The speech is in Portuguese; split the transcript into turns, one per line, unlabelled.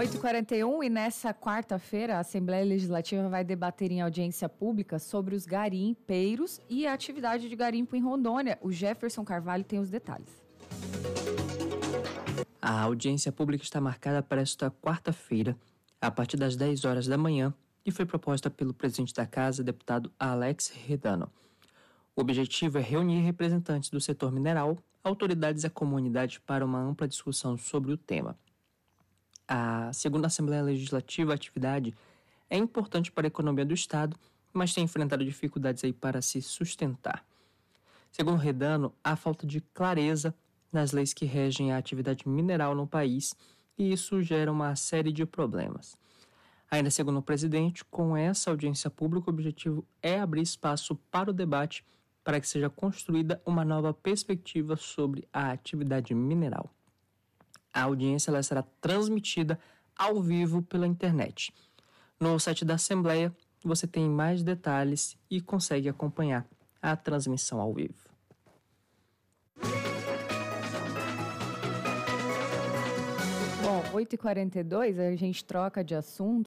8h41 e nessa quarta-feira a Assembleia Legislativa vai debater em audiência pública sobre os garimpeiros e a atividade de garimpo em Rondônia. O Jefferson Carvalho tem os detalhes.
A audiência pública está marcada para esta quarta-feira, a partir das 10 horas da manhã, e foi proposta pelo presidente da Casa, deputado Alex Redano. O objetivo é reunir representantes do setor mineral, autoridades e a comunidade para uma ampla discussão sobre o tema. A segunda Assembleia Legislativa, a atividade é importante para a economia do Estado, mas tem enfrentado dificuldades aí para se sustentar. Segundo Redano, há falta de clareza nas leis que regem a atividade mineral no país e isso gera uma série de problemas. Ainda segundo o presidente, com essa audiência pública, o objetivo é abrir espaço para o debate para que seja construída uma nova perspectiva sobre a atividade mineral. A audiência ela será transmitida ao vivo pela internet. No site da Assembleia, você tem mais detalhes e consegue acompanhar a transmissão ao vivo.
Bom, 8h42, a gente troca de assunto